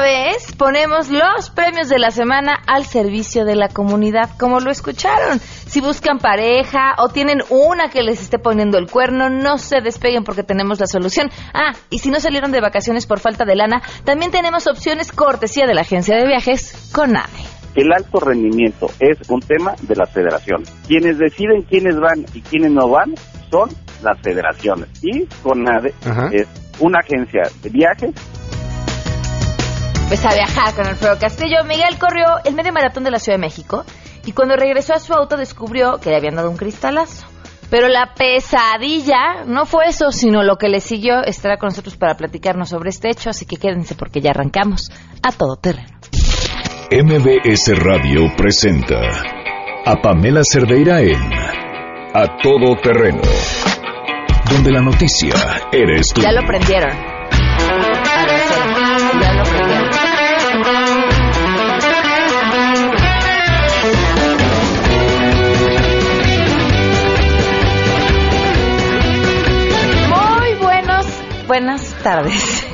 vez ponemos los premios de la semana al servicio de la comunidad, como lo escucharon. Si buscan pareja o tienen una que les esté poniendo el cuerno, no se despeguen porque tenemos la solución. Ah, y si no salieron de vacaciones por falta de lana, también tenemos opciones cortesía de la agencia de viajes con AVE. El alto rendimiento es un tema de la federación. Quienes deciden quiénes van y quiénes no van son las federaciones. Y CONADE es una agencia de viajes pues a viajar con Alfredo Castillo. Miguel corrió el medio maratón de la Ciudad de México y cuando regresó a su auto descubrió que le habían dado un cristalazo. Pero la pesadilla no fue eso, sino lo que le siguió estará con nosotros para platicarnos sobre este hecho, así que quédense porque ya arrancamos a todo terreno. MBS Radio presenta a Pamela Cerdeira en A Todo Terreno, donde la noticia eres tú. Ya lo prendieron. Buenas tardes.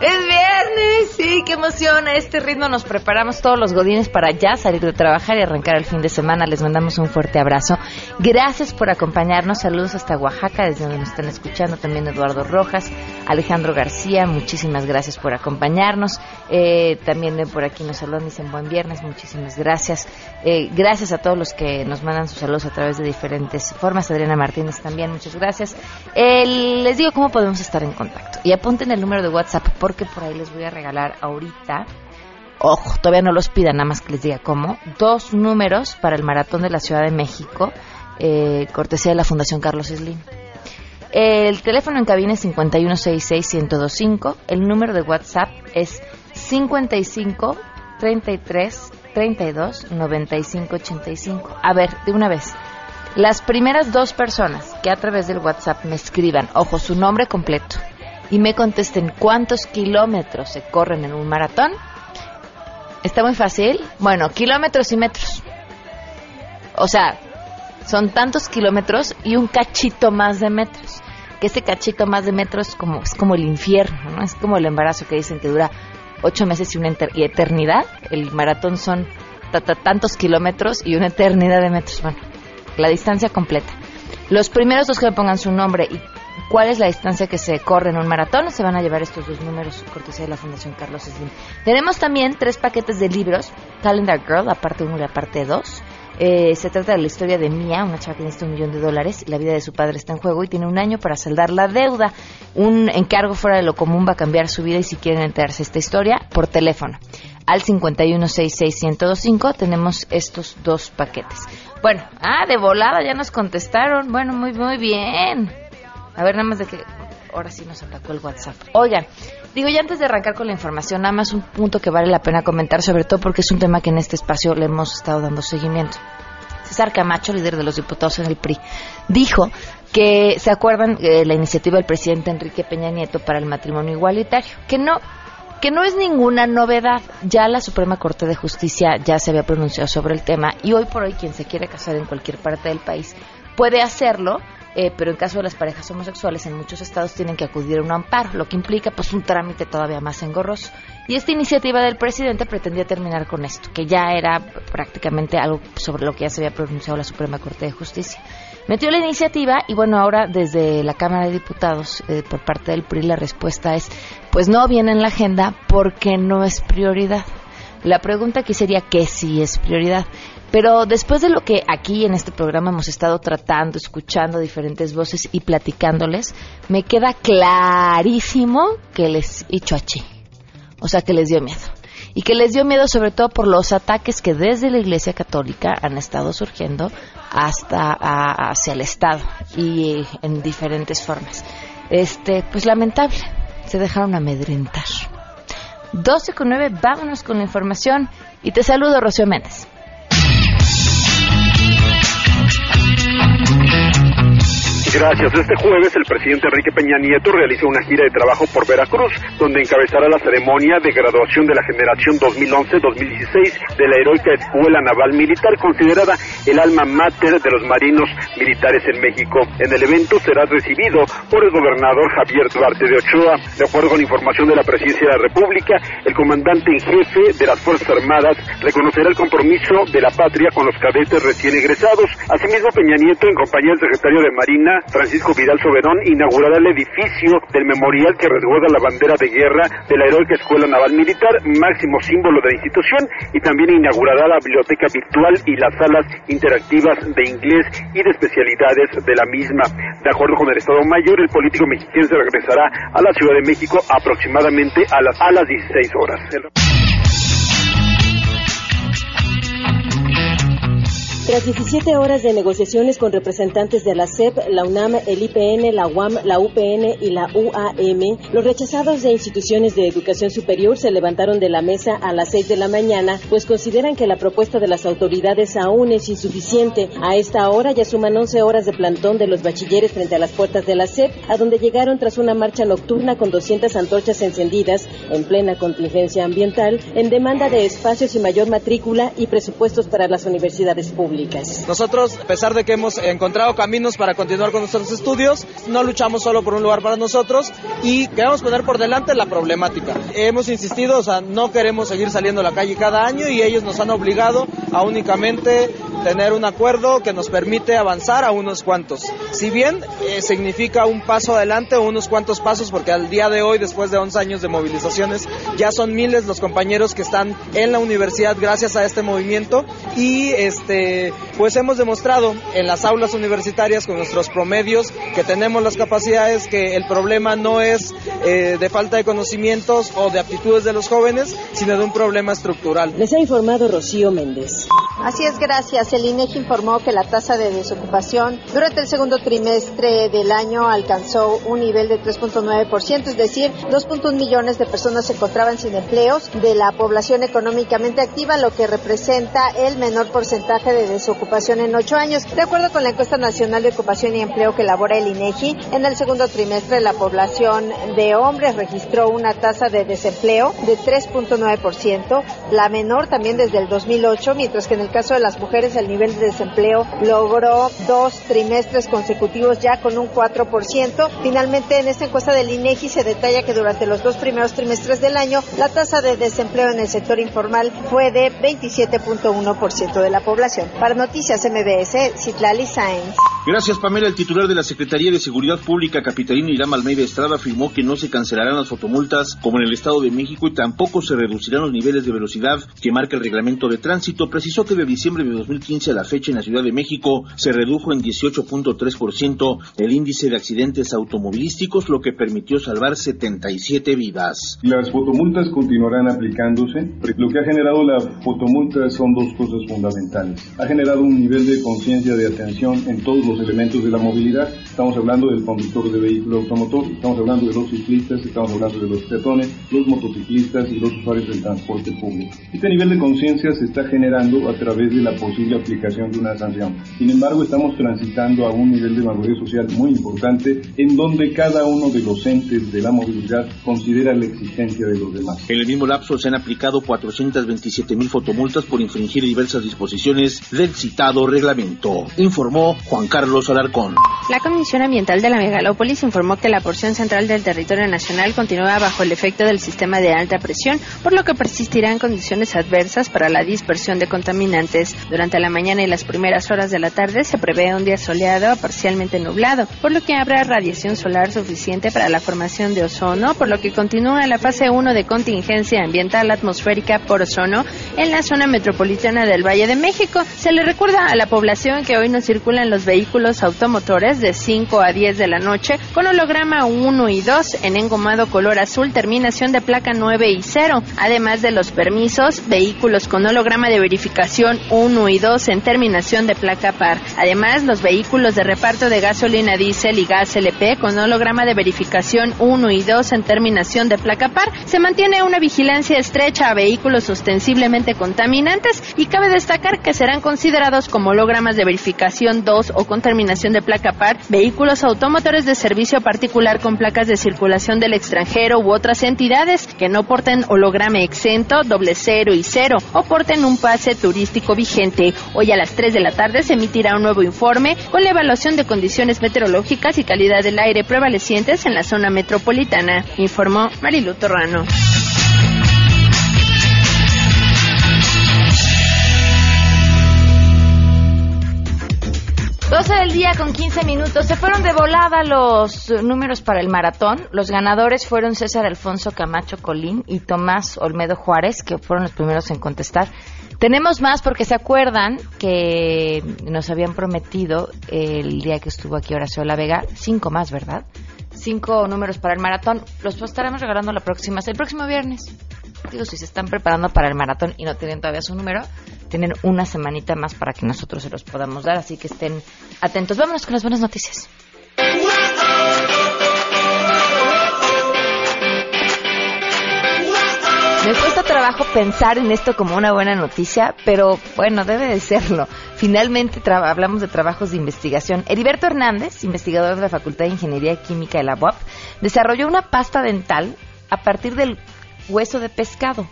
Es viernes, sí, qué emoción. A este ritmo nos preparamos todos los godines para ya salir de trabajar y arrancar el fin de semana. Les mandamos un fuerte abrazo. Gracias por acompañarnos. Saludos hasta Oaxaca, desde donde nos están escuchando. También Eduardo Rojas, Alejandro García, muchísimas gracias por acompañarnos. Eh, también por aquí nos saludan, dicen buen viernes, muchísimas gracias. Eh, gracias a todos los que nos mandan sus saludos a través de diferentes formas. Adriana Martínez también, muchas gracias. Eh, les digo cómo podemos estar en contacto. Y apunten el número de WhatsApp porque por ahí les voy a regalar ahorita, ojo, todavía no los pidan, nada más que les diga cómo, dos números para el Maratón de la Ciudad de México, eh, cortesía de la Fundación Carlos Slim. El teléfono en cabina es 5166-1025, el número de WhatsApp es 55 33 32 95 85. A ver, de una vez. Las primeras dos personas que a través del WhatsApp me escriban, ojo, su nombre completo, y me contesten cuántos kilómetros se corren en un maratón. Está muy fácil. Bueno, kilómetros y metros. O sea, son tantos kilómetros y un cachito más de metros. Que ese cachito más de metros es como, es como el infierno, ¿no? Es como el embarazo que dicen que dura ocho meses y una y eternidad. El maratón son tantos kilómetros y una eternidad de metros. Bueno, la distancia completa. Los primeros dos que me pongan su nombre y cuál es la distancia que se corre en un maratón. Se van a llevar estos dos números, cortesía de la Fundación Carlos Slim. Tenemos también tres paquetes de libros, Calendar Girl, la parte 1 y la parte 2. Eh, se trata de la historia de Mia, una chava que necesita un millón de dólares. La vida de su padre está en juego y tiene un año para saldar la deuda. Un encargo fuera de lo común va a cambiar su vida y si quieren enterarse esta historia, por teléfono. Al 5166125 tenemos estos dos paquetes. Bueno, ah, de volada ya nos contestaron. Bueno, muy, muy bien. A ver, nada más de que ahora sí nos atacó el WhatsApp. Oigan, digo, ya antes de arrancar con la información, nada más un punto que vale la pena comentar, sobre todo porque es un tema que en este espacio le hemos estado dando seguimiento. César Camacho, líder de los diputados en el PRI, dijo que se acuerdan eh, la iniciativa del presidente Enrique Peña Nieto para el matrimonio igualitario, que no que no es ninguna novedad. Ya la Suprema Corte de Justicia ya se había pronunciado sobre el tema y hoy por hoy quien se quiere casar en cualquier parte del país puede hacerlo eh, pero en caso de las parejas homosexuales en muchos estados tienen que acudir a un amparo, lo que implica pues un trámite todavía más engorroso. Y esta iniciativa del presidente pretendía terminar con esto, que ya era prácticamente algo sobre lo que ya se había pronunciado la Suprema Corte de Justicia. Metió la iniciativa y bueno, ahora desde la Cámara de Diputados, eh, por parte del PRI, la respuesta es, pues no viene en la agenda porque no es prioridad. La pregunta aquí sería que sí es prioridad. Pero después de lo que aquí en este programa hemos estado tratando, escuchando diferentes voces y platicándoles, me queda clarísimo que les hizo achi. O sea, que les dio miedo. Y que les dio miedo sobre todo por los ataques que desde la Iglesia Católica han estado surgiendo hasta hacia el Estado y en diferentes formas. Este, pues lamentable, se dejaron amedrentar. 12 con 9, vámonos con la información y te saludo, Rocío Méndez. Gracias. Este jueves el presidente Enrique Peña Nieto realiza una gira de trabajo por Veracruz, donde encabezará la ceremonia de graduación de la generación 2011-2016 de la heroica Escuela Naval Militar, considerada el alma mater de los marinos militares en México. En el evento será recibido por el gobernador Javier Duarte de Ochoa. De acuerdo con información de la Presidencia de la República, el comandante en jefe de las Fuerzas Armadas reconocerá el compromiso de la patria con los cadetes recién egresados. Asimismo, Peña Nieto, en compañía del secretario de Marina, Francisco Vidal Soberón, inaugurará el edificio del memorial que resguarda la bandera de guerra de la heroica Escuela Naval Militar, máximo símbolo de la institución, y también inaugurará la biblioteca virtual y las salas interactivas de inglés y de especialidades de la misma. De acuerdo con el Estado Mayor, el político mexicano regresará a la Ciudad de México aproximadamente a las, a las 16 horas. Tras 17 horas de negociaciones con representantes de la SEP, la UNAM, el IPN, la UAM, la UPN y la UAM, los rechazados de instituciones de educación superior se levantaron de la mesa a las 6 de la mañana, pues consideran que la propuesta de las autoridades aún es insuficiente. A esta hora ya suman 11 horas de plantón de los bachilleres frente a las puertas de la SEP, a donde llegaron tras una marcha nocturna con 200 antorchas encendidas en plena contingencia ambiental, en demanda de espacios y mayor matrícula y presupuestos para las universidades Nosotros, a pesar de que hemos encontrado caminos para continuar con nuestros estudios, no luchamos solo por un lugar para nosotros y queremos poner por delante la problemática. Hemos insistido, o sea, no queremos seguir saliendo a la calle cada año y ellos nos han obligado a únicamente tener un acuerdo que nos permite avanzar a unos cuantos. Si bien eh, significa un paso adelante o unos cuantos pasos, porque al día de hoy, después de 11 años de movilizaciones, ya son miles los compañeros que están en la universidad gracias a este movimiento y este pues hemos demostrado en las aulas universitarias con nuestros promedios que tenemos las capacidades, que el problema no es eh, de falta de conocimientos o de aptitudes de los jóvenes, sino de un problema estructural. Les ha informado Rocío Méndez. Así es, gracias. El INEGI informó que la tasa de desocupación durante el segundo trimestre del año alcanzó un nivel de 3.9%, es decir, 2.1 millones de personas se encontraban sin empleos de la población económicamente activa, lo que representa el menor porcentaje de desocupación en ocho años. De acuerdo con la encuesta nacional de ocupación y empleo que elabora el INEGI, en el segundo trimestre la población de hombres registró una tasa de desempleo de 3.9%, la menor también desde el 2008, mientras que en el caso de las mujeres el nivel de desempleo logró dos trimestres consecutivos ya con un 4%. Finalmente, en esta encuesta del INEGI se detalla que durante los dos primeros trimestres del año la tasa de desempleo en el sector informal fue de 27.1% de la población. Para Noticias MBS, Citlali Sáenz. Gracias, Pamela. El titular de la Secretaría de Seguridad Pública, Capitalino Irán Almeida Estrada, afirmó que no se cancelarán las fotomultas como en el Estado de México y tampoco se reducirán los niveles de velocidad que marca el reglamento de tránsito. Precisó que de diciembre de 2015 a la fecha en la Ciudad de México se redujo en 18.3% el índice de accidentes automovilísticos, lo que permitió salvar 77 vidas. Las fotomultas continuarán aplicándose. Lo que ha generado la fotomulta son dos cosas fundamentales. Ha generado un nivel de conciencia de atención en todos los elementos de la movilidad. Estamos hablando del conductor de vehículo automotor, estamos hablando de los ciclistas, estamos hablando de los peatones, los motociclistas y los usuarios del transporte público. Este nivel de conciencia se está generando a través de la posible aplicación de una sanción. Sin embargo, estamos transitando a un nivel de madurez social muy importante en donde cada uno de los entes de la movilidad considera la existencia de los demás. En el mismo lapso se han aplicado 427 mil fotomultas por infringir diversas disposiciones del citado reglamento, informó Juan Carlos Alarcón. La Comisión Ambiental de la Megalópolis informó que la porción central del territorio nacional continúa bajo el efecto del sistema de alta presión, por lo que persistirán condiciones adversas para la dispersión de contaminantes. Durante la mañana y las primeras horas de la tarde se prevé un día soleado a parcialmente nublado, por lo que habrá radiación solar suficiente para la formación de ozono, por lo que continúa la fase 1 de contingencia ambiental atmosférica por ozono en la zona metropolitana del Valle de México. Se le recuerda a la población que hoy no circulan los vehículos automotores de 5 a 10 de la noche con holograma 1 y 2 en engomado color azul, terminación de placa 9 y 0, además de los permisos, vehículos con holograma de verificación 1 y 2 en terminación de placa par. Además, los vehículos de reparto de gasolina diésel y gas LP con holograma de verificación 1 y 2 en terminación de placa par. Se mantiene una vigilancia estrecha a vehículos ostensiblemente contaminantes y cabe destacar que serán considerados como hologramas de verificación 2 o con terminación de placa par, vehículos automotores de servicio particular con placas de circulación del extranjero u otras entidades que no porten holograma exento, doble cero y cero o porten un pase turístico vigente. Hoy a las 3 de la tarde se emitirá un nuevo informe con la evaluación de condiciones meteorológicas y calidad del aire prevalecientes en la zona metropolitana, informó Marilu Torrano. 12 del día con 15 minutos. Se fueron de volada los números para el maratón. Los ganadores fueron César Alfonso Camacho Colín y Tomás Olmedo Juárez, que fueron los primeros en contestar. Tenemos más porque se acuerdan que nos habían prometido el día que estuvo aquí Horacio La Vega, cinco más, ¿verdad? Cinco números para el maratón. Los estaremos regalando la próxima, el próximo viernes. Digo, si se están preparando para el maratón y no tienen todavía su número, tienen una semanita más para que nosotros se los podamos dar, así que estén atentos. Vámonos con las buenas noticias. Me cuesta trabajo pensar en esto como una buena noticia, pero bueno, debe de serlo. Finalmente hablamos de trabajos de investigación. Heriberto Hernández, investigador de la Facultad de Ingeniería Química de la UAP, desarrolló una pasta dental a partir del hueso de pescado.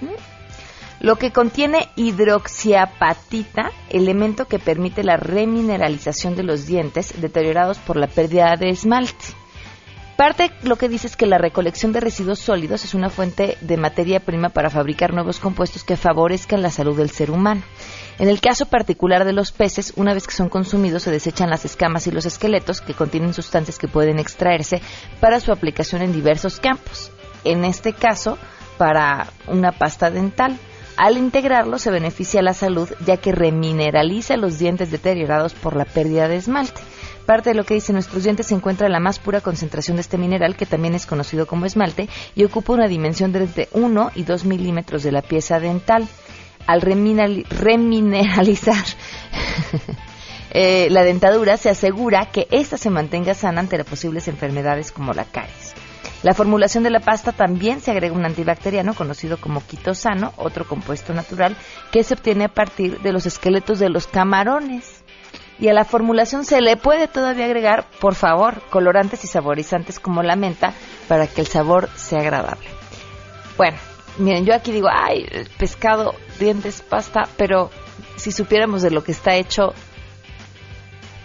¿Mm? Lo que contiene hidroxiapatita, elemento que permite la remineralización de los dientes deteriorados por la pérdida de esmalte. Parte lo que dice es que la recolección de residuos sólidos es una fuente de materia prima para fabricar nuevos compuestos que favorezcan la salud del ser humano. En el caso particular de los peces, una vez que son consumidos se desechan las escamas y los esqueletos que contienen sustancias que pueden extraerse para su aplicación en diversos campos en este caso para una pasta dental. Al integrarlo se beneficia la salud ya que remineraliza los dientes deteriorados por la pérdida de esmalte. Parte de lo que dicen nuestros dientes se encuentra en la más pura concentración de este mineral, que también es conocido como esmalte, y ocupa una dimensión de entre 1 y 2 milímetros de la pieza dental. Al remineralizar eh, la dentadura, se asegura que ésta se mantenga sana ante las posibles enfermedades como la caries. La formulación de la pasta también se agrega un antibacteriano conocido como quitosano, otro compuesto natural que se obtiene a partir de los esqueletos de los camarones. Y a la formulación se le puede todavía agregar, por favor, colorantes y saborizantes como la menta para que el sabor sea agradable. Bueno, miren, yo aquí digo, ay, pescado, dientes, pasta, pero si supiéramos de lo que está hecho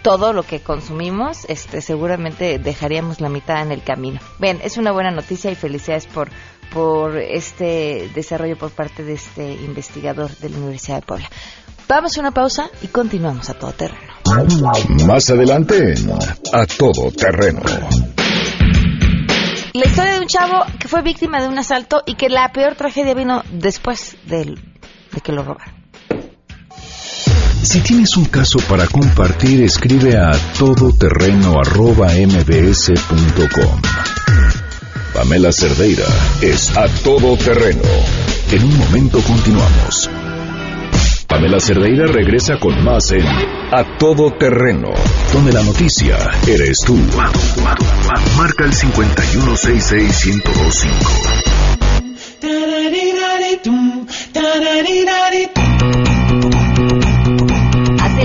todo lo que consumimos, este, seguramente dejaríamos la mitad en el camino. Bien, es una buena noticia y felicidades por, por este desarrollo por parte de este investigador de la Universidad de Puebla. Vamos a una pausa y continuamos a todo terreno. Más adelante, a todo terreno. La historia de un chavo que fue víctima de un asalto y que la peor tragedia vino después de, de que lo robaron. Si tienes un caso para compartir, escribe a todoterreno.mbs.com. Pamela Cerdeira es a todoterreno. En un momento continuamos. Pamela Cerdeira regresa con más en A Todo Terreno, donde la noticia eres tú. Marca el 5161025.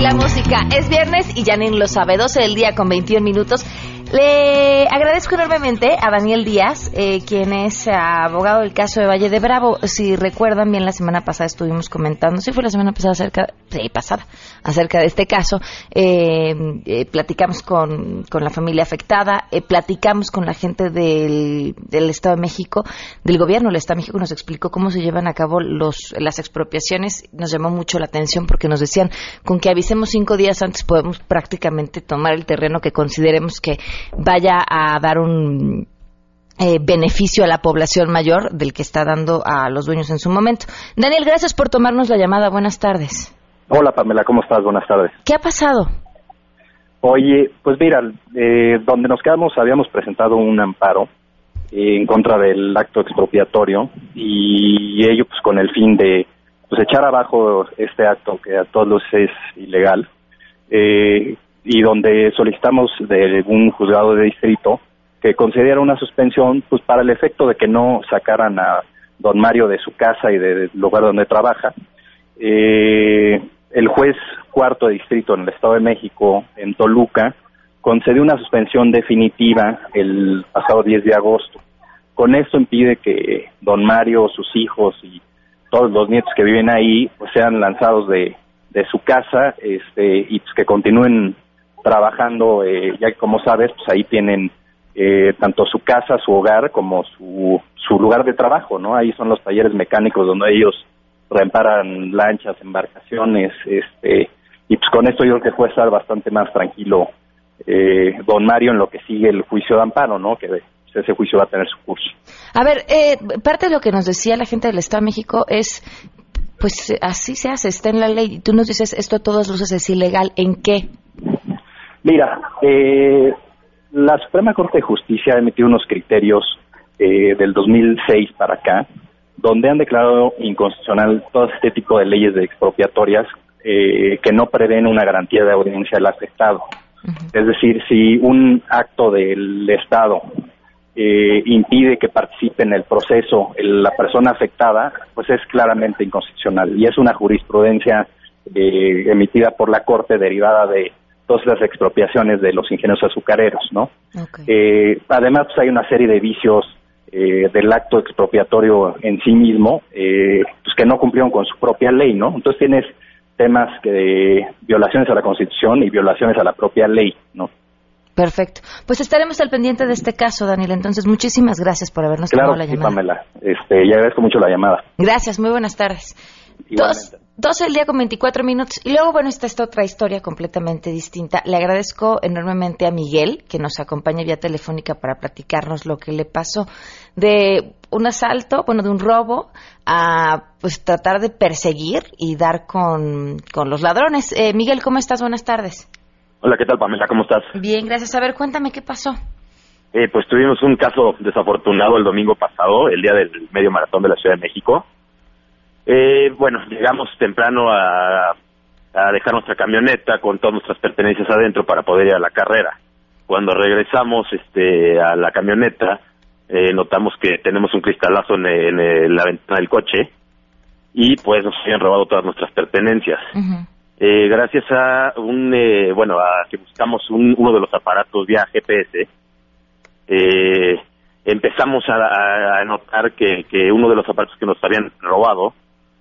La música. Es viernes y Janine lo sabe. 12 del día con 21 minutos. Le agradezco enormemente a Daniel Díaz, eh, quien es abogado del caso de Valle de Bravo. Si recuerdan bien, la semana pasada estuvimos comentando, sí fue la semana pasada acerca, sí, pasada, acerca de este caso. Eh, eh, platicamos con, con, la familia afectada, platicamos con la gente del, del, Estado de México, del gobierno del Estado de México, nos explicó cómo se llevan a cabo los, las expropiaciones. Nos llamó mucho la atención porque nos decían, con que avisemos cinco días antes podemos prácticamente tomar el terreno que consideremos que vaya a dar un eh, beneficio a la población mayor del que está dando a los dueños en su momento. Daniel, gracias por tomarnos la llamada. Buenas tardes. Hola Pamela, ¿cómo estás? Buenas tardes. ¿Qué ha pasado? Oye, pues mira, eh, donde nos quedamos habíamos presentado un amparo en contra del acto expropiatorio y ello pues con el fin de pues echar abajo este acto que a todos es ilegal. Eh, y donde solicitamos de un juzgado de distrito que concediera una suspensión pues para el efecto de que no sacaran a don Mario de su casa y del lugar donde trabaja. Eh, el juez cuarto de distrito en el Estado de México, en Toluca, concedió una suspensión definitiva el pasado 10 de agosto. Con esto impide que don Mario, sus hijos y todos los nietos que viven ahí pues sean lanzados de, de su casa este, y pues que continúen trabajando, eh, ya como sabes, pues ahí tienen eh, tanto su casa, su hogar, como su, su lugar de trabajo, ¿no? Ahí son los talleres mecánicos donde ellos reparan lanchas, embarcaciones, este, y pues con esto yo creo que puede estar bastante más tranquilo eh, don Mario en lo que sigue el juicio de amparo, ¿no? Que ese juicio va a tener su curso. A ver, eh, parte de lo que nos decía la gente del Estado de México es, pues así se hace, está en la ley. Y tú nos dices, esto a todas luces es ilegal. ¿En qué? Mira, eh, la Suprema Corte de Justicia ha emitido unos criterios eh, del 2006 para acá, donde han declarado inconstitucional todo este tipo de leyes de expropiatorias eh, que no prevén una garantía de audiencia del afectado. Es decir, si un acto del Estado eh, impide que participe en el proceso la persona afectada, pues es claramente inconstitucional y es una jurisprudencia eh, emitida por la Corte derivada de todas las expropiaciones de los ingenieros azucareros, ¿no? Eh, además, pues hay una serie de vicios del acto expropiatorio en sí mismo, pues que no cumplieron con su propia ley, ¿no? Entonces tienes temas que violaciones a la Constitución y violaciones a la propia ley, ¿no? Perfecto. Pues estaremos al pendiente de este caso, Daniel. Entonces, muchísimas gracias por habernos tomado la llamada. Pamela. Este, y agradezco mucho la llamada. Gracias, muy buenas tardes. Dos, dos el día con 24 minutos. Y luego, bueno, está esta otra historia completamente distinta. Le agradezco enormemente a Miguel, que nos acompaña vía telefónica para platicarnos lo que le pasó de un asalto, bueno, de un robo, a pues tratar de perseguir y dar con, con los ladrones. Eh, Miguel, ¿cómo estás? Buenas tardes. Hola, ¿qué tal, Pamela? ¿Cómo estás? Bien, gracias. A ver, cuéntame qué pasó. Eh, pues tuvimos un caso desafortunado el domingo pasado, el día del medio maratón de la Ciudad de México. Eh, bueno, llegamos temprano a, a dejar nuestra camioneta con todas nuestras pertenencias adentro para poder ir a la carrera. Cuando regresamos este, a la camioneta, eh, notamos que tenemos un cristalazo en, en, la ventana del coche y pues nos habían robado todas nuestras pertenencias. Eh, gracias a un, eh, bueno, a que buscamos uno de los aparatos vía GPS, eh, empezamos a, notar que, uno de los aparatos que nos habían robado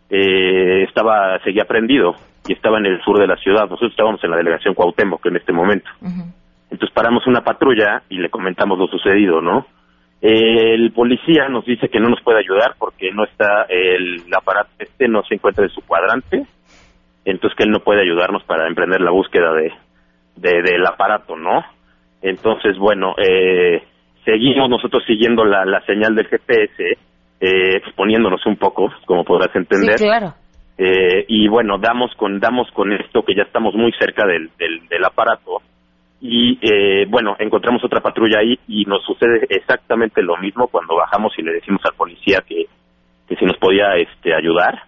estaba, seguía prendido y estaba en el sur de la ciudad. Nosotros estábamos en la delegación Cuauhtémoc en este momento. Entonces paramos una patrulla y le comentamos lo sucedido, ¿no? El policía nos dice que no nos puede ayudar porque no está el aparato este no se encuentra en su cuadrante entonces que él no puede ayudarnos para emprender la búsqueda de, del aparato, ¿no? Entonces, bueno, eh, seguimos nosotros siguiendo la, la señal del GPS, eh, exponiéndonos un poco, como podrás entender. Sí, claro. Eh, y bueno, damos con, damos con esto que ya estamos muy cerca del, del, del aparato y eh, bueno, encontramos otra patrulla ahí y nos sucede exactamente lo mismo cuando bajamos y le decimos al policía que, que si nos podía este, ayudar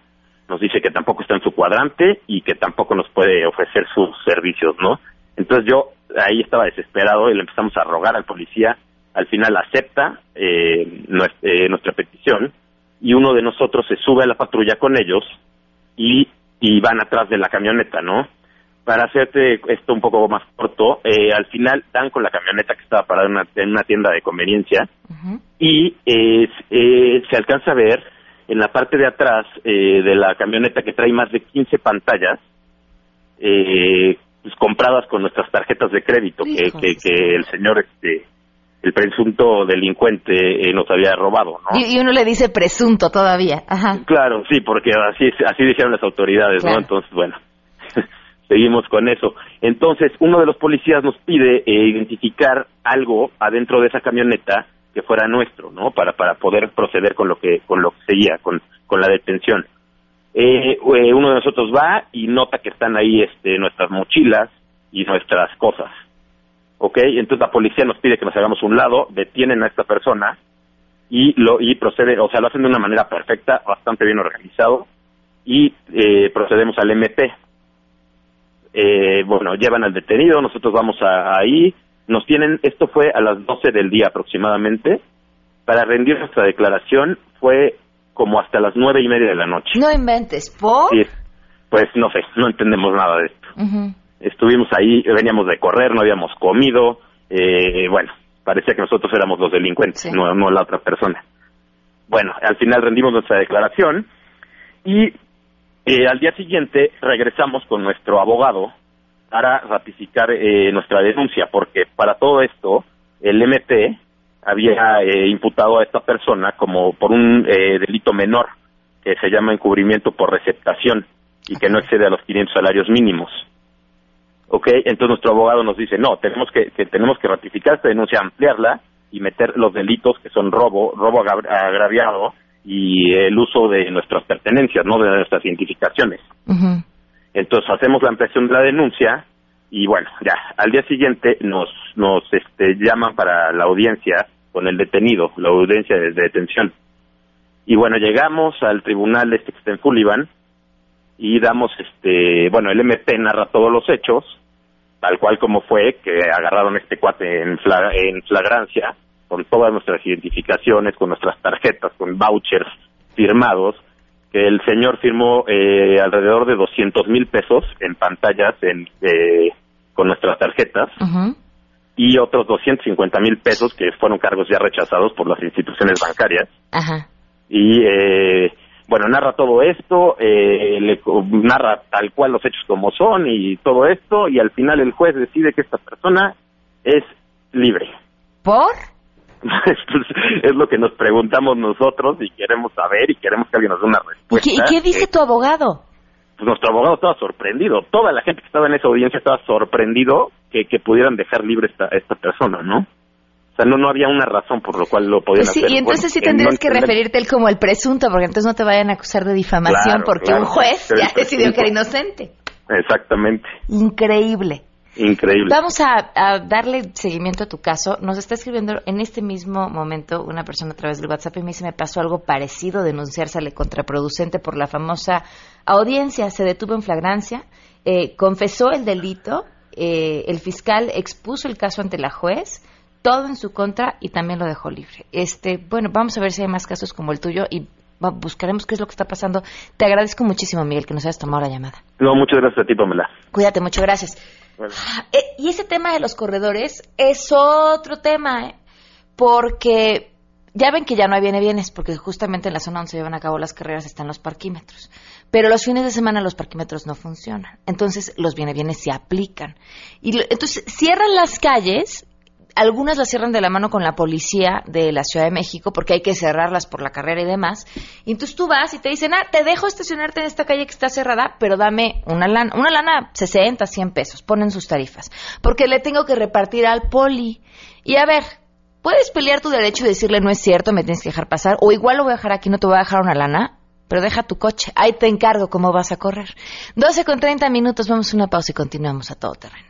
nos dice que tampoco está en su cuadrante y que tampoco nos puede ofrecer sus servicios, ¿no? Entonces yo ahí estaba desesperado y le empezamos a rogar al policía, al final acepta eh, eh, nuestra, petición y uno de nosotros se sube a la patrulla con ellos y, y van atrás de la camioneta, ¿no? Para hacerte esto un poco más corto, eh, al final dan con la camioneta que estaba parada en una, en una tienda de conveniencia y se alcanza a ver en la parte de atrás eh, de la camioneta que trae más de 15 pantallas eh, pues, compradas con nuestras tarjetas de crédito que, que, el señor este el presunto delincuente eh, nos había robado, ¿no? Y, uno le dice presunto todavía, Ajá. Claro, sí, porque así así dijeron las autoridades, ¿no? Entonces, bueno, seguimos con eso. Entonces, uno de los policías nos pide identificar algo adentro de esa camioneta que fuera nuestro, ¿no? Para, para poder proceder con lo que, con lo que seguía, con, con la detención. Eh, eh, uno de nosotros va y nota que están ahí este, nuestras mochilas y nuestras cosas. ¿Ok? Entonces la policía nos pide que nos hagamos un lado, detienen a esta persona y lo y procede, o sea, lo hacen de una manera perfecta, bastante bien organizado y eh, procedemos al MP. Eh, bueno, llevan al detenido, nosotros vamos a, ahí, nos tienen, esto fue a las 12 del día aproximadamente. Para rendir nuestra declaración fue como hasta las nueve y media de la noche. No inventes, ¿por? pues no sé, no entendemos nada de esto. Estuvimos ahí, veníamos de correr, no habíamos comido, eh, bueno, parecía que nosotros éramos los delincuentes, no, no la otra persona. Bueno, al final rendimos nuestra declaración y eh, al día siguiente regresamos con nuestro abogado para ratificar eh, nuestra denuncia, porque para todo esto el MP había eh, imputado a esta persona como por un eh, delito menor que se llama encubrimiento por receptación y que no excede a los 500 salarios mínimos. ¿Ok? Entonces nuestro abogado nos dice, no, tenemos que, que tenemos que ratificar esta denuncia, ampliarla y meter los delitos que son robo, robo agraviado y el uso de nuestras pertenencias, no de nuestras identificaciones. Entonces hacemos la ampliación de la denuncia y bueno, ya, al día siguiente nos, nos este, llaman para la audiencia con el detenido, la audiencia de, detención. Y bueno, llegamos al tribunal este que está en y damos, este, bueno, el MP narra todos los hechos, tal cual como fue, que agarraron este cuate en, en flagrancia, con todas nuestras identificaciones, con nuestras tarjetas, con vouchers firmados, que el señor firmó eh, alrededor de 200 mil pesos en pantallas en, eh, con nuestras tarjetas y otros 250 mil pesos que fueron cargos ya rechazados por las instituciones bancarias. Y eh, bueno, narra todo esto, le, narra tal cual los hechos como son y todo esto y al final el juez decide que esta persona es libre. ¿Por? es lo que nos preguntamos nosotros y queremos saber y queremos que alguien nos dé una respuesta. ¿Y qué, dice tu abogado? Pues nuestro abogado estaba sorprendido. Toda la gente que estaba en esa audiencia estaba sorprendido que, que pudieran dejar libre esta, esta persona, ¿no? Sea, no, no había una razón por lo cual lo podían pues sí, hacer. Y entonces sí tendrías que referirte él como el presunto, porque entonces no te vayan a acusar de difamación, porque un juez ya decidió que era inocente. Exactamente. Increíble. Increíble. Vamos a, darle seguimiento a tu caso. Nos está escribiendo en este mismo momento una persona a través del WhatsApp y me dice, me pasó algo parecido, denunciársele contraproducente por la famosa audiencia. Se detuvo en flagrancia, eh, confesó el delito, eh, el fiscal expuso el caso ante la juez, todo en su contra y también lo dejó libre. Este, bueno, vamos a ver si hay más casos como el tuyo y buscaremos qué es lo que está pasando. Te agradezco muchísimo, Miguel, que nos hayas tomado la llamada. No, muchas gracias a ti, Pamela. Cuídate mucho, gracias. Eh, y ese tema de los corredores es otro tema, ¿eh? porque ya ven que ya no hay viene bienes, porque justamente en la zona donde se llevan a cabo las carreras están los parquímetros. Pero los fines de semana los parquímetros no funcionan. Entonces los viene bienes se aplican. Y entonces cierran las calles algunas las cierran de la mano con la policía de la Ciudad de México porque hay que cerrarlas por la carrera y demás. Y entonces tú vas y te dicen, ah, te dejo estacionarte en esta calle que está cerrada, pero dame una lana, una lana 60, 100 pesos, ponen sus tarifas. Porque le tengo que repartir al poli. Y a ver, puedes pelear tu derecho y decirle, no es cierto, me tienes que dejar pasar, o igual lo voy a dejar aquí, no te voy a dejar una lana. Pero deja tu coche, ahí te encargo cómo vas a correr. 12 con 30 minutos, vamos a una pausa y continuamos a todo terreno.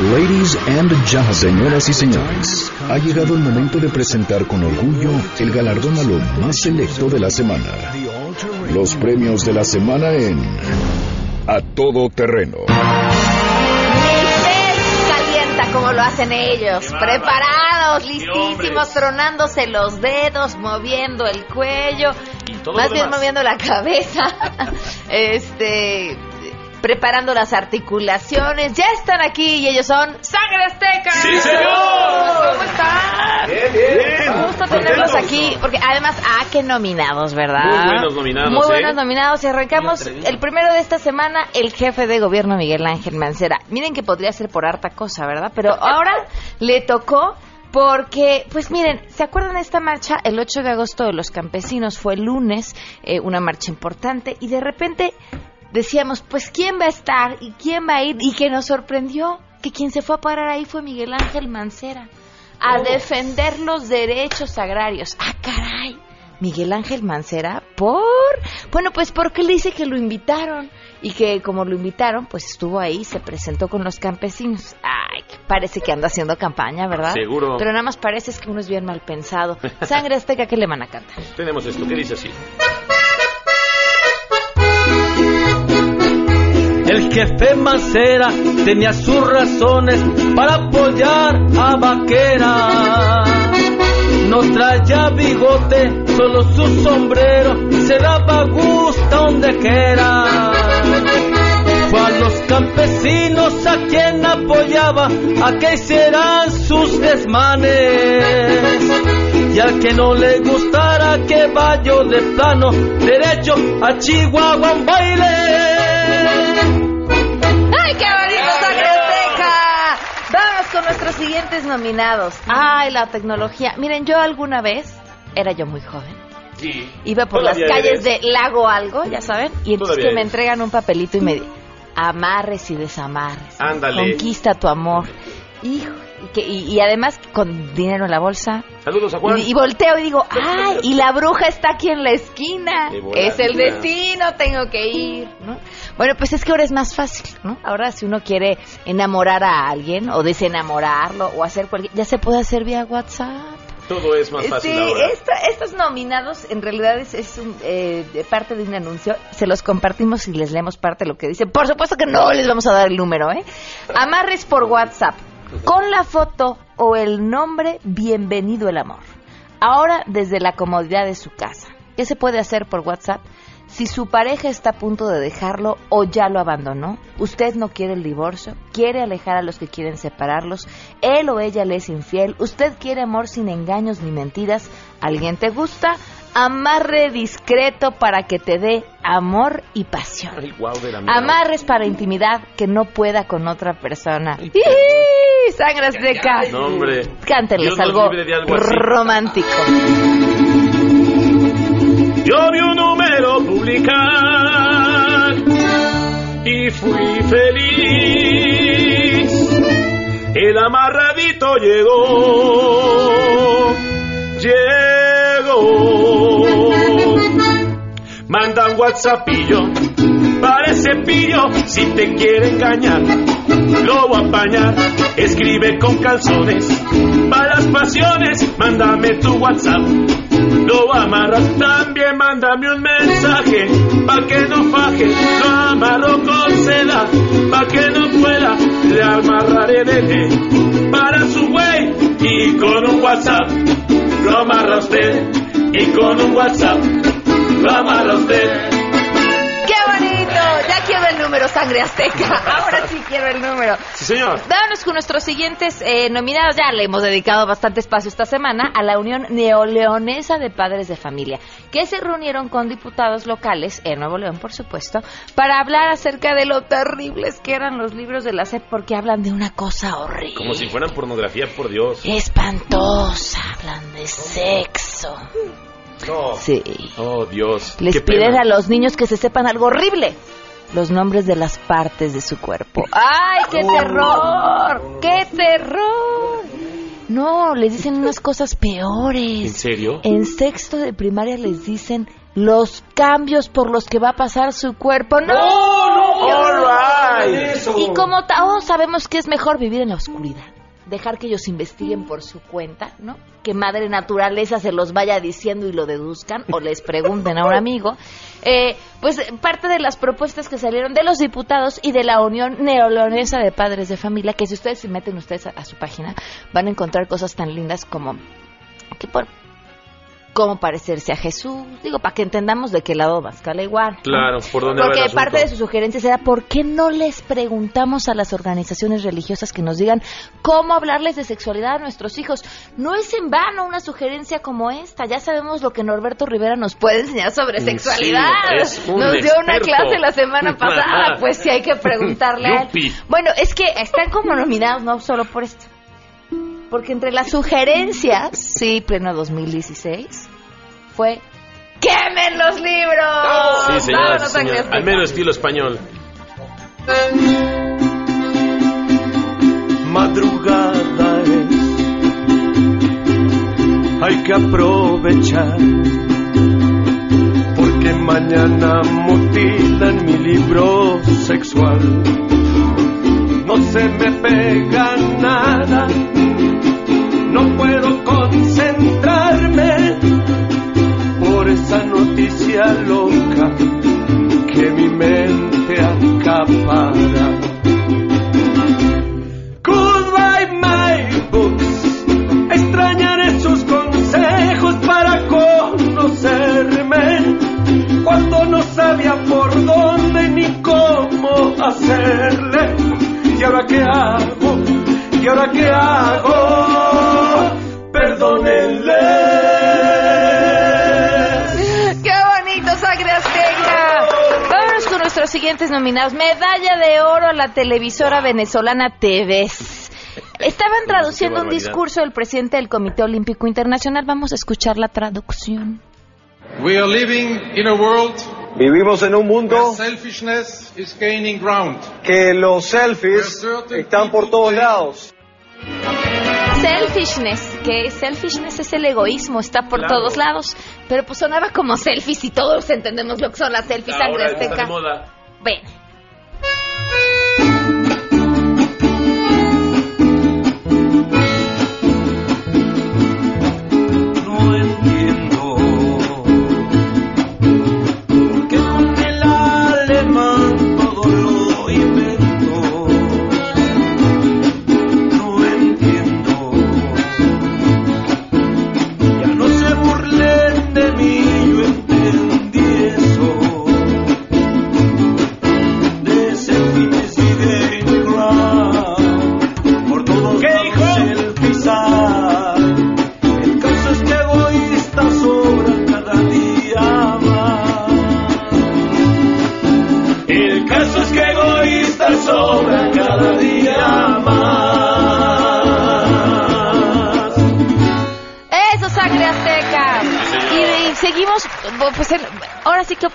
Ladies and gentlemen, señoras y señores, ha llegado el momento de presentar con orgullo el galardón a lo más selecto de la semana. Los premios de la semana en A Todo Terreno. calienta como lo hacen ellos, preparados, listísimos, tronándose los dedos, moviendo el cuello, más bien moviendo la cabeza. este preparando las articulaciones. Ya están aquí y ellos son Sangre Azteca. ¡Sí, señor! ¿Cómo están? Bien, bien. Me gusta tenerlos aquí porque además, ah, qué nominados, ¿verdad? Muy buenos nominados. Muy ¿eh? buenos nominados. Y arrancamos el primero de esta semana, el jefe de gobierno Miguel Ángel Mancera. Miren que podría ser por harta cosa, ¿verdad? Pero ahora le tocó porque, pues miren, ¿se acuerdan de esta marcha? El 8 de agosto de los campesinos fue el lunes, eh, una marcha importante, y de repente decíamos, pues ¿quién va a estar y quién va a ir? Y que nos sorprendió que quien se fue a parar ahí fue Miguel Ángel Mancera a Oh. defender los derechos agrarios. Ah, caray. Miguel Ángel Mancera, ¿por? Bueno, pues porque le dice que lo invitaron y que como lo invitaron, pues estuvo ahí, se presentó con los campesinos. Ay, Parece que anda haciendo campaña, ¿verdad? Seguro. Pero nada más parece es que uno es bien mal pensado. Sangre azteca, ¿qué le van a cantar? Tenemos esto, ¿qué dice así? El jefe Mancera tenía sus razones para apoyar a Vaquera. No traía bigote, solo su sombrero, se daba gusto donde quiera. Fue a los campesinos a quien apoyaba a que hicieran sus desmanes. Y al que no le gustara que vaya de plano, derecho a Chihuahua un baile. ¡Ay, qué bonito, Azteca! Vamos con nuestros siguientes nominados. ¡Ay, la tecnología! Miren, yo alguna vez, era yo muy joven, Sí. iba por Todavía las calles eres. de Lago Algo, ya saben, y entonces Todavía que me eres. entregan un papelito y me di amarres y desamarres. Ándale. Conquista tu amor. Hijo, que- y- y además con dinero en la bolsa. Saludos a Juan. Y, y volteo y digo, ¡ay! Y la bruja está aquí en la esquina. Es el destino, tengo que ir, ¿no? Bueno, pues es que ahora es más fácil, ¿no? Ahora si uno quiere enamorar a alguien o desenamorarlo o hacer cualquier... Ya se puede hacer vía WhatsApp. Todo es más fácil Sí, ahora. estos nominados en realidad es, es un, eh, parte de un anuncio. Se los compartimos y les leemos parte de lo que dicen. Por supuesto que no les vamos a dar el número, ¿eh? Amarres por WhatsApp. Con la foto o el nombre, bienvenido el amor. Ahora desde la comodidad de su casa. ¿Qué se puede hacer por WhatsApp? Si su pareja está a punto de dejarlo o ya lo abandonó, usted no quiere el divorcio, quiere alejar a los que quieren separarlos, él o ella le es infiel, usted quiere amor sin engaños ni mentiras, alguien te gusta, amarre discreto para que te dé amor y pasión. Ay, de la. Amarres para intimidad que no pueda con otra persona. ¡Ih! ¡Sangre azteca! No, hombre. Cántenles algo de algo romántico. Yo vi un número publicar y fui feliz. El amarradito llegó, llegó. Manda un WhatsAppillo, parece pillo si te quiere engañar. Lo voy a apañar, escribe con calzones, para las pasiones, mándame tu WhatsApp lo amarras, también mándame un mensaje, pa' que no faje, lo amarro con seda, pa' que no pueda, le amarraré de ley, para su güey, y con un WhatsApp, lo amarra usted, y con un WhatsApp, lo amarra usted. ¡Qué bonito! Ya quiero el número, Sangre Azteca. Ahora sí quiero el número. Sí, señor. Vámonos con nuestros siguientes eh, nominados. Ya le hemos dedicado bastante espacio esta semana a la Unión Neoleonesa de Padres de Familia, que se reunieron con diputados locales, en Nuevo León, por supuesto, para hablar acerca de lo terribles que eran los libros de la SEP, porque hablan de una cosa horrible. Como si fueran pornografía, por Dios. Espantosa, hablan de sexo. No. Sí. Oh, Dios. Les piden a los niños que se sepan algo horrible. Los nombres de las partes de su cuerpo. ¡Ay, qué terror! ¡Qué terror! No, les dicen unas cosas ¿En peores. serio? En sexto de primaria les dicen los cambios por los que va a pasar su cuerpo. ¡No! All right. Y como todos sabemos que es mejor vivir en la oscuridad, dejar que ellos investiguen por su cuenta, ¿no? Que madre naturaleza se los vaya diciendo y lo deduzcan o les pregunten a un amigo. Eh, pues parte de las propuestas que salieron de los diputados y de la Unión Neoleonesa de Padres de Familia, que si ustedes se meten ustedes a, a su página, van a encontrar cosas tan lindas como que por cómo parecerse a Jesús, digo, para que entendamos de qué lado vas cala igual. Claro, por dónde va Porque el parte de sus sugerencias era por qué no les preguntamos a las organizaciones religiosas que nos digan cómo hablarles de sexualidad a nuestros hijos. No es en vano una sugerencia como esta. Ya sabemos lo que Norberto Rivera nos puede enseñar sobre sexualidad. nos dio una clase la semana pasada, pues sí hay que preguntarle a él. Bueno, es que están como nominados no solo por esto. Porque entre las sugerencias, sí, pleno 2016, fue ¡Quemen los libros! Sí, señor. Vámonos, sangre señor. Al menos estilo español. madrugada es. Hay que aprovechar, porque mañana mutilan mi libro sexual. no se me pega nada. No puedo concentrarme por esa noticia loca que mi mente acapara. Nominados. Medalla de oro a la televisora venezolana TVS. Estaban traduciendo un discurso del presidente del Comité Olímpico Internacional. Vamos a escuchar la traducción. We are living in a world Vivimos en un mundo is gaining ground. que los selfies están por todos lados. Selfishness, que selfishness es el egoísmo, está por Claro. todos lados. Pero pues sonaba como selfies y todos entendemos lo que son las selfies, Sangre Ahora está Azteca. De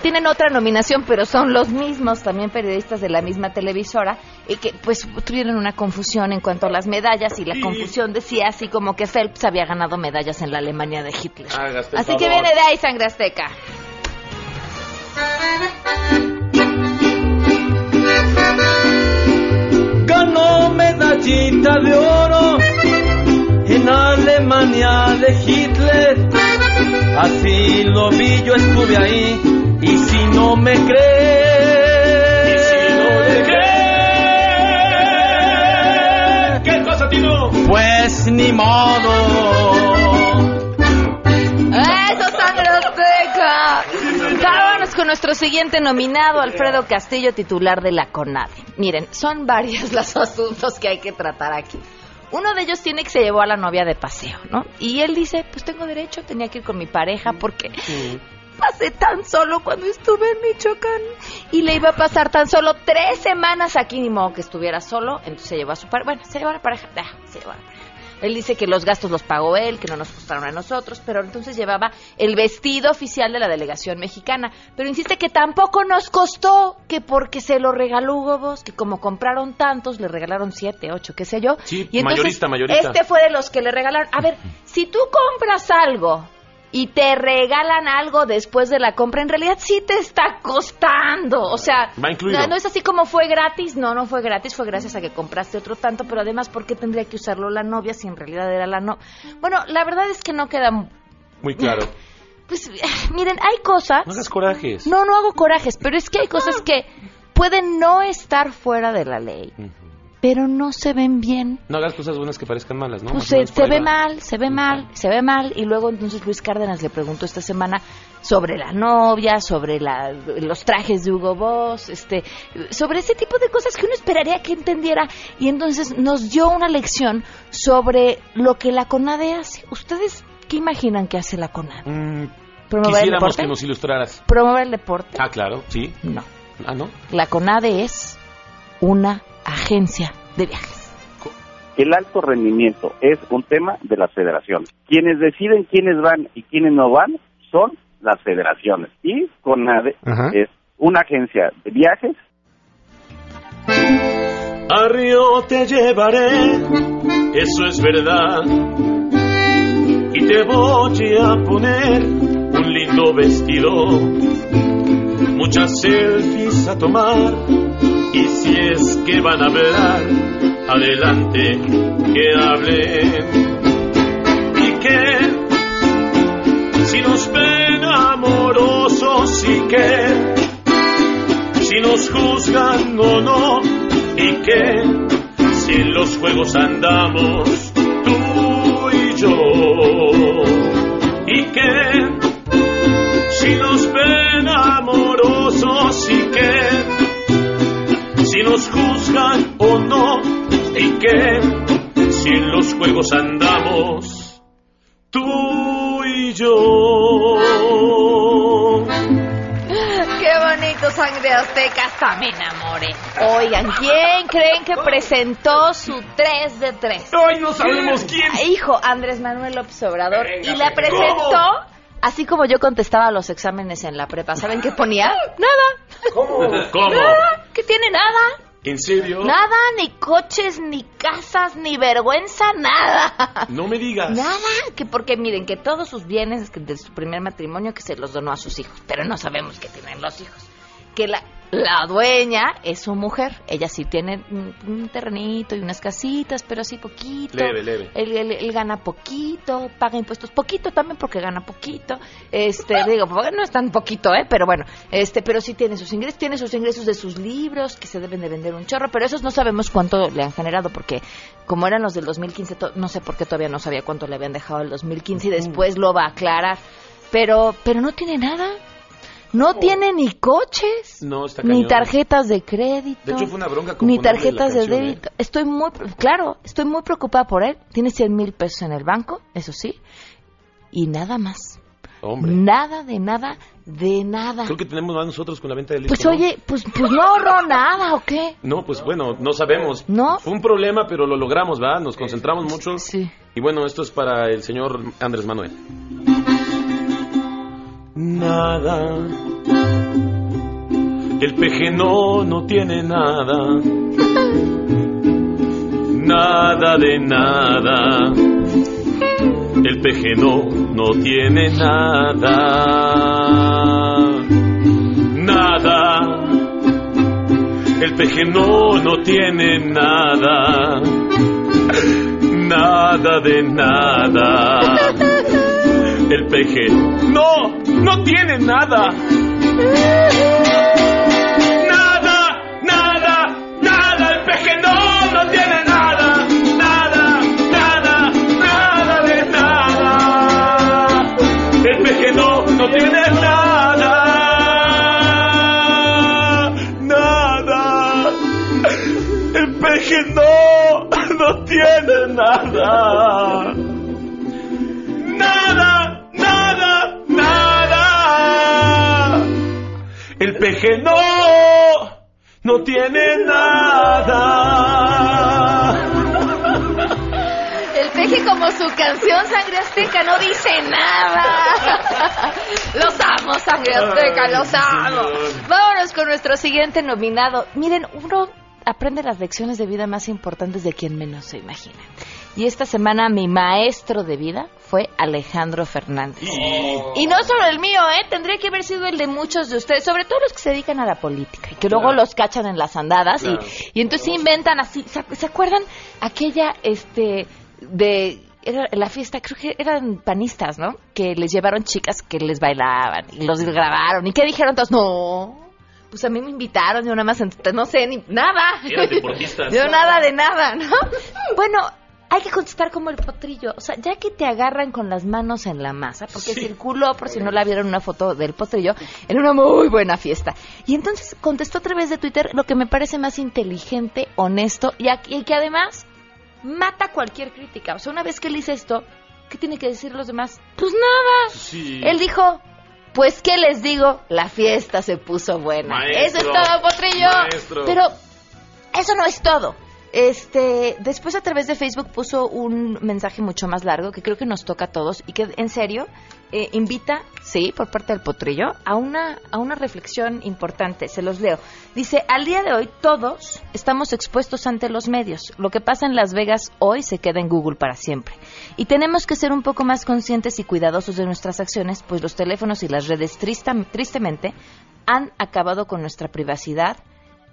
obtienen otra nominación, pero son los mismos, también periodistas de la misma televisora, y que pues tuvieron una confusión en cuanto a las medallas, y la confusión decía así como que Phelps había ganado medallas en la Alemania de Hitler. El Así que viene de ahí, Sangre Azteca. ganó medallita de oro en Alemania de Hitler. Así lo vi, yo estuve ahí. Y si no me crees, ¿Qué cosa, Tino? pues ni modo. ¡Eso, Sangre Azteca! Vámonos con nuestro siguiente nominado, Alfredo Castillo, titular de la CONADE. Miren, son varios los asuntos que hay que tratar aquí. Uno de ellos tiene que se llevó a la novia de paseo, ¿no? Y él dice, pues tengo derecho, tenía que ir con mi pareja porque pasé tan solo cuando estuve en Michoacán y le iba a pasar tan solo tres semanas aquí, ni modo que estuviera solo, entonces se llevó a su pareja, bueno, se llevó a la pareja, ah, se llevó a la pareja. Él dice que los gastos los pagó él, que no nos costaron a nosotros, pero entonces llevaba el vestido oficial de la delegación mexicana. Pero insiste que tampoco nos costó, que porque se lo regaló Hugo Boss, que como compraron tantos, le regalaron siete, ocho, qué sé yo. Sí, y entonces, mayorista, mayorista. Este fue de los que le regalaron. A ver, si tú compras algo y te regalan algo después de la compra, en realidad sí te está costando. O sea, Va incluido. no, no es así como fue gratis. No, no fue gratis, fue gracias a que compraste otro tanto, pero además, ¿por qué tendría que usarlo la novia si en realidad era la no? Bueno, la verdad es que no queda... Muy claro. Pues, miren, hay cosas... No hagas corajes. No, no hago corajes, pero es que hay cosas que pueden no estar fuera de la ley, pero no se ven bien. No hagas cosas buenas que parezcan malas, ¿no? Pues se, ve mal, se ve mal, se ve mal. Y luego entonces Luis Cárdenas le preguntó esta semana sobre la novia, sobre la, los trajes de Hugo Boss, este, sobre ese tipo de cosas que uno esperaría que entendiera. Y entonces nos dio una lección sobre lo que la CONADE hace. ¿Ustedes qué imaginan que hace la CONADE? Mm, ¿Promover el quisiéramos deporte? que nos ilustraras. ¿Promover el deporte? Ah, claro, sí. No. Ah, ¿no? La CONADE es una agencia de viajes. El alto rendimiento es un tema de las federaciones. Quienes deciden quiénes van y quiénes no van son las federaciones. Y CONADE Ajá. es una agencia de viajes A Río te llevaré, eso es verdad. Y te voy a poner un lindo vestido, muchas selfies a tomar Y si es que van a hablar, adelante que hablen. Y que si nos ven amorosos y que si nos juzgan o no y que si en los juegos andamos nos juzgan o no y que si en los juegos andamos tú y yo Qué bonito sangre azteca, hasta me enamoré. Oigan, ¿quién creen que presentó su 3 de 3? ¡Ay, no sabemos quién! Hijo, Andrés Manuel López Obrador. Venga, y la presentó ¿cómo? Así como yo contestaba los exámenes en la prepa. ¿Saben qué ponía? Nada. ¿Cómo? ¿Cómo? Nada. ¿Qué tiene nada? ¿En serio? Nada, ni coches, ni casas, ni vergüenza, nada. No me digas. Nada, que porque miren que todos sus bienes que de su primer matrimonio que se los donó a sus hijos, pero no sabemos qué tienen los hijos. Que la, la dueña es su mujer, ella sí tiene un, un terrenito y unas casitas, pero así poquito. Leve, leve. Él, él- él gana poquito, paga impuestos poquito también porque gana poquito. Este, digo, pues, no es tan poquito, ¿eh? Pero bueno, este, pero sí tiene sus ingresos, tiene sus ingresos de sus libros que se deben de vender un chorro, pero esos no sabemos cuánto le han generado porque como eran los del 2015, to- no sé por qué todavía no sabía cuánto le habían dejado el 2015 y después lo va a aclarar. Pero, pero no tiene nada. No tiene ni coches, No, está ni tarjetas de crédito, De hecho, fue una bronca ni tarjetas de canción, ¿eh? débito. Estoy muy, claro, estoy muy preocupada por él. Tiene 100 mil pesos en el banco, eso sí, y nada más. Hombre. Nada de nada, de nada. Creo que tenemos más nosotros con la venta del disco. Pues ¿no? oye, pues, pues no ahorró nada, ¿o qué? No, pues bueno, no sabemos. ¿No? Fue un problema, pero lo logramos, ¿verdad? Nos concentramos mucho. Sí. Y bueno, esto es para el señor Andrés Manuel. Nada. El peje no, tiene nada. Nada de nada. El peje no, no tiene nada. Nada. El peje no, no tiene nada. Nada de nada. El peje no, no tiene nada. Nada, nada, nada. El peje no, no tiene nada. Nada, nada, nada de nada. El peje no, no tiene nada. Nada. El peje no, no tiene nada. No, no tiene nada. El peje como su canción Sangre Azteca no dice nada. Los amo, Sangre Azteca, los amo. Vámonos con nuestro siguiente nominado. Miren, uno aprende las lecciones de vida más importantes de quien menos se imagina. Y esta semana mi maestro de vida fue Alejandro Fernández. Y no solo el mío, ¿eh? Tendría que haber sido el de muchos de ustedes, sobre todo los que se dedican a la política y que luego los cachan en las andadas Claro. y, y entonces inventan así. ¿Se, ac- se acuerdan aquella, este, de era la fiesta, creo que eran panistas, ¿no? Que les llevaron chicas que les bailaban y los grabaron. ¿Y qué dijeron todos? No, pues a mí me invitaron, yo nada más, no sé, ni nada. Eran deportistas. Yo nada de nada, ¿no? Bueno, hay que contestar como el potrillo. O sea, ya que te agarran con las manos en la masa, porque circuló, por si no la vieron, una foto del potrillo en una muy buena fiesta. Y entonces contestó a través de Twitter lo que me parece más inteligente, honesto y, aquí- y que además mata cualquier crítica. O sea, una vez que él dice esto, ¿qué tiene que decir los demás? Pues nada. Sí. Él dijo, pues qué les digo, la fiesta se puso buena. Maestro, Eso es todo, potrillo. maestro. Pero eso no es todo. Este, después a través de Facebook puso un mensaje mucho más largo que creo que nos toca a todos y que en serio eh, invita, sí, por parte del potrillo, a una, a una reflexión importante. Se los leo. Dice, al día de hoy todos estamos expuestos ante los medios. Lo que pasa en Las Vegas hoy se queda en Google para siempre. Y tenemos que ser un poco más conscientes y cuidadosos de nuestras acciones, pues los teléfonos y las redes trista- tristemente han acabado con nuestra privacidad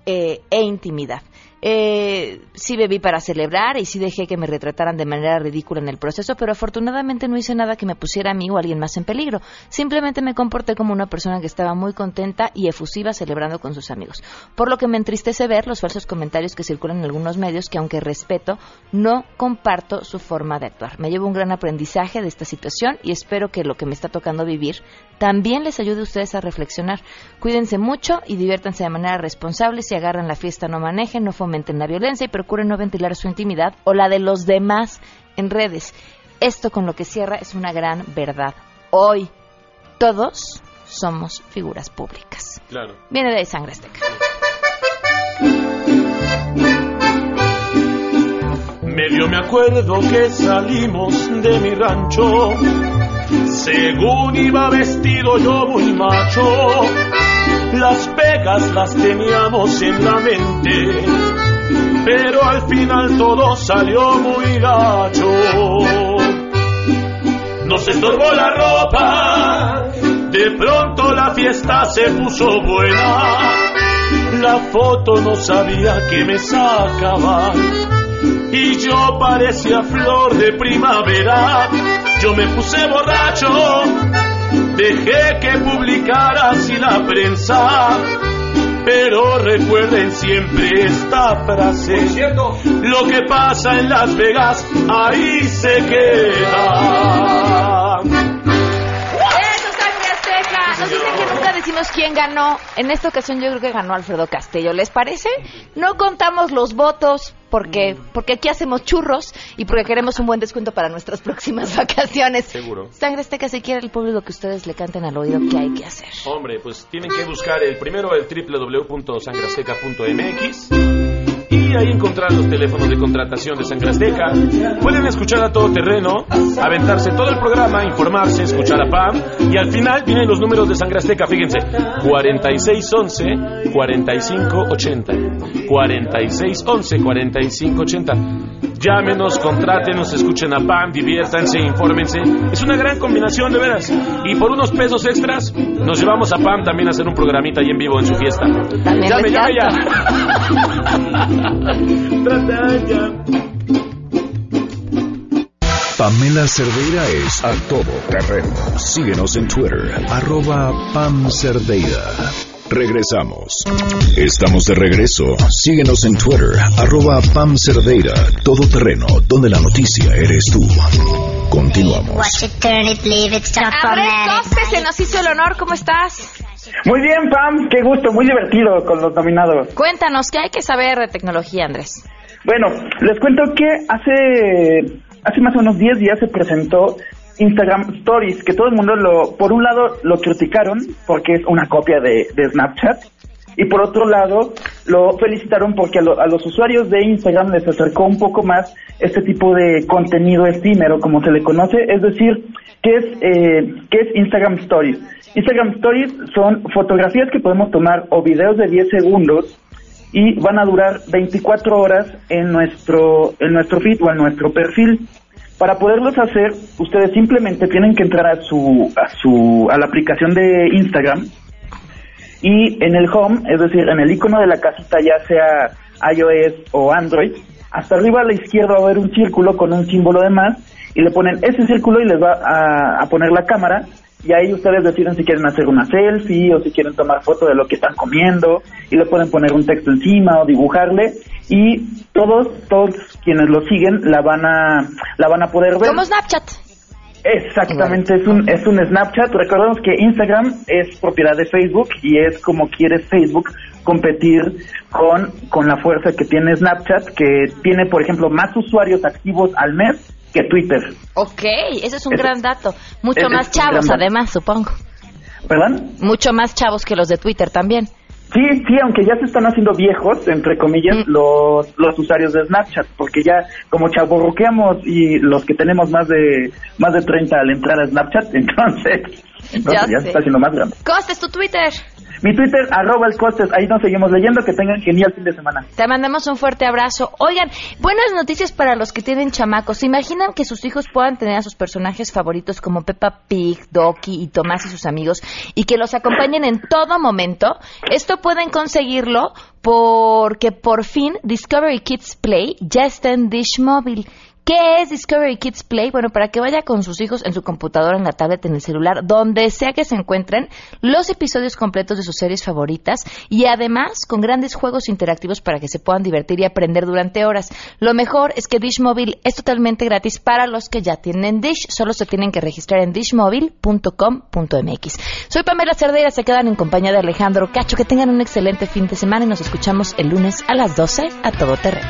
eh, e intimidad. Eh, sí bebí para celebrar y sí dejé que me retrataran de manera ridícula en el proceso, pero afortunadamente no hice nada que me pusiera a mí o a alguien más en peligro. Simplemente me comporté como una persona que estaba muy contenta y efusiva celebrando con sus amigos. Por lo que me entristece ver los falsos comentarios que circulan en algunos medios que, aunque respeto, no comparto su forma de actuar. Me llevo un gran aprendizaje de esta situación y espero que lo que me está tocando vivir también les ayude a ustedes a reflexionar. Cuídense mucho y diviértanse de manera responsable. Si agarran la fiesta, no manejen, no fomenten la violencia y procuren no ventilar su intimidad o la de los demás en redes. Esto con lo que cierra es una gran verdad. Hoy todos somos figuras públicas. Claro. Viene de Sangre Azteca. Medio me acuerdo que salimos de mi rancho, según iba vestido yo muy macho, las pegas las teníamos en la mente, pero al final todo salió muy gacho. Nos estorbó la ropa, de pronto la fiesta se puso buena, la foto no sabía que me sacaba y yo parecía flor de primavera. Yo me puse borracho, dejé que publicara así la prensa. Pero recuerden siempre esta frase. Lo que pasa en Las Vegas, ahí se queda. ¡Eso, Sangre Azteca! Nos dicen que nunca decimos quién ganó. En esta ocasión yo creo que ganó Alfredo Castillo. ¿Les parece? No contamos los votos porque, porque aquí hacemos churros y porque queremos un buen descuento para nuestras próximas vacaciones. Seguro. Sangre Azteca, si quiere el público que ustedes le canten al oído, ¿qué hay que hacer? Hombre, pues tienen que buscar el primero el www.sangrasteca.mx y ahí encontrar los teléfonos de contratación de Sangre Azteca. Pueden escuchar a todo terreno, aventarse todo el programa, informarse, escuchar a Pam y al final vienen los números de Sangre Azteca, fíjense, 4611 4580 4611 4580 Llámenos, contrátenos, escuchen a Pam, diviértanse, infórmense. Es una gran combinación, de veras. Y por unos pesos extras, nos llevamos a Pam también a hacer un programita ahí en vivo en su fiesta. También llame, llame ya. Pamela Cerdeira es a todo terreno. Síguenos en Twitter, arroba Pam Cerdeira. Regresamos. Estamos de regreso. Síguenos en Twitter, arroba Pam Cerdeira. Todo terreno, donde la noticia eres tú. Continuamos. Watch it, turn it, leave it, stop Andrés formatting. Cospe, se nos hizo el honor. ¿Cómo estás? Muy bien, Pam, qué gusto, muy divertido con los nominados. Cuéntanos, ¿qué hay que saber de tecnología, Andrés? Bueno, les cuento que hace, hace más o menos 10 días se presentó Instagram Stories, que todo el mundo lo, por un lado lo criticaron porque es una copia de, de Snapchat, y por otro lado lo felicitaron porque a, lo- a los usuarios de Instagram les acercó un poco más este tipo de contenido efímero, como se le conoce, es decir, ¿qué es, eh, ¿qué es Instagram Stories? Instagram Stories son fotografías que podemos tomar o videos de 10 segundos y van a durar 24 horas en nuestro en nuestro feed o en nuestro perfil. Para poderlos hacer, ustedes simplemente tienen que entrar a su a su a la aplicación de Instagram y en el home, es decir, en el icono de la casita ya sea iOS o Android, hasta arriba a la izquierda va a haber un círculo con un símbolo de más y le ponen ese círculo y les va a, poner la cámara. Y ahí ustedes deciden si quieren hacer una selfie o si quieren tomar foto de lo que están comiendo y le pueden poner un texto encima o dibujarle. Y todos todos quienes lo siguen la van a la van a poder ver. Como Snapchat. Exactamente, es un, es un Snapchat. Recordemos que Instagram es propiedad de Facebook y es como quiere Facebook competir con, con la fuerza que tiene Snapchat, que tiene, por ejemplo, más usuarios activos al mes que Twitter. Ok, ese es un gran dato. Mucho más chavos, además, supongo. ¿Perdón? Mucho más chavos que los de Twitter también. Sí, sí, aunque ya se están haciendo viejos, entre comillas, los, los usuarios de Snapchat, porque ya como chaborroqueamos y los que tenemos más de más de 30 al entrar a Snapchat, entonces, entonces ya, sé. se está haciendo más grande. Costes tu Twitter. Mi Twitter, arroba el costes, ahí nos seguimos leyendo, que tengan genial fin de semana. Te mandamos un fuerte abrazo. Oigan, buenas noticias para los que tienen chamacos. ¿Se imaginan que sus hijos puedan tener a sus personajes favoritos como Peppa Pig, Doki y Tomás y sus amigos y que los acompañen en todo momento? Esto pueden conseguirlo porque por fin Discovery Kids Play ya está en Dish Mobile. ¿Qué es Discovery Kids Play? Bueno, para que vaya con sus hijos en su computadora, en la tablet, en el celular, donde sea que se encuentren, los episodios completos de sus series favoritas y además con grandes juegos interactivos para que se puedan divertir y aprender durante horas. Lo mejor es que Dish Mobile es totalmente gratis para los que ya tienen Dish. Solo se tienen que registrar en dishmobile.com.mx. Soy Pamela Cerdeira, se quedan en compañía de Alejandro Cacho. Que tengan un excelente fin de semana y nos escuchamos el lunes a las 12 a todo terreno.